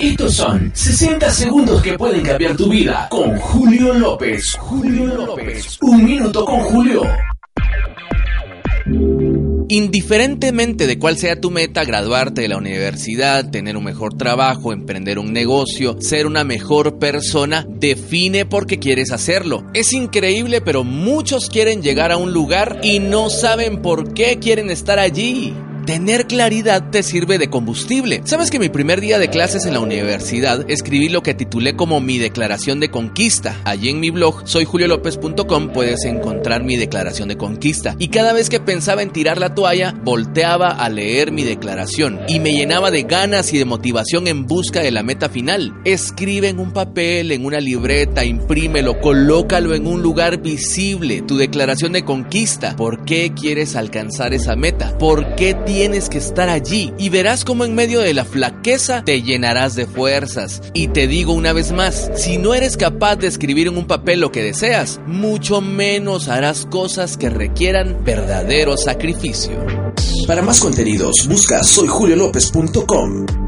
Estos son 60 segundos que pueden cambiar tu vida con Julio López. Julio López. Un minuto con Julio. Indiferentemente de cuál sea tu meta, graduarte de la universidad, tener un mejor trabajo, emprender un negocio, ser una mejor persona, define por qué quieres hacerlo. Es increíble, pero muchos quieren llegar a un lugar y no saben por qué quieren estar allí. Tener claridad te sirve de combustible. Sabes que mi primer día de clases en la universidad escribí lo que titulé como mi declaración de conquista. Allí en mi blog soyjuliolopez.com puedes encontrar mi declaración de conquista. Y cada vez que pensaba en tirar la toalla, volteaba a leer mi declaración y me llenaba de ganas y de motivación en busca de la meta final. Escribe en un papel, en una libreta, imprímelo, colócalo en un lugar visible. Tu declaración de conquista. ¿Por qué quieres alcanzar esa meta? ¿Por qué tienes que estar allí y verás como en medio de la flaqueza te llenarás de fuerzas. Y te digo una vez más, si no eres capaz de escribir en un papel lo que deseas, mucho menos harás cosas que requieran verdadero sacrificio. Para más contenidos, busca soyjuliolopez.com.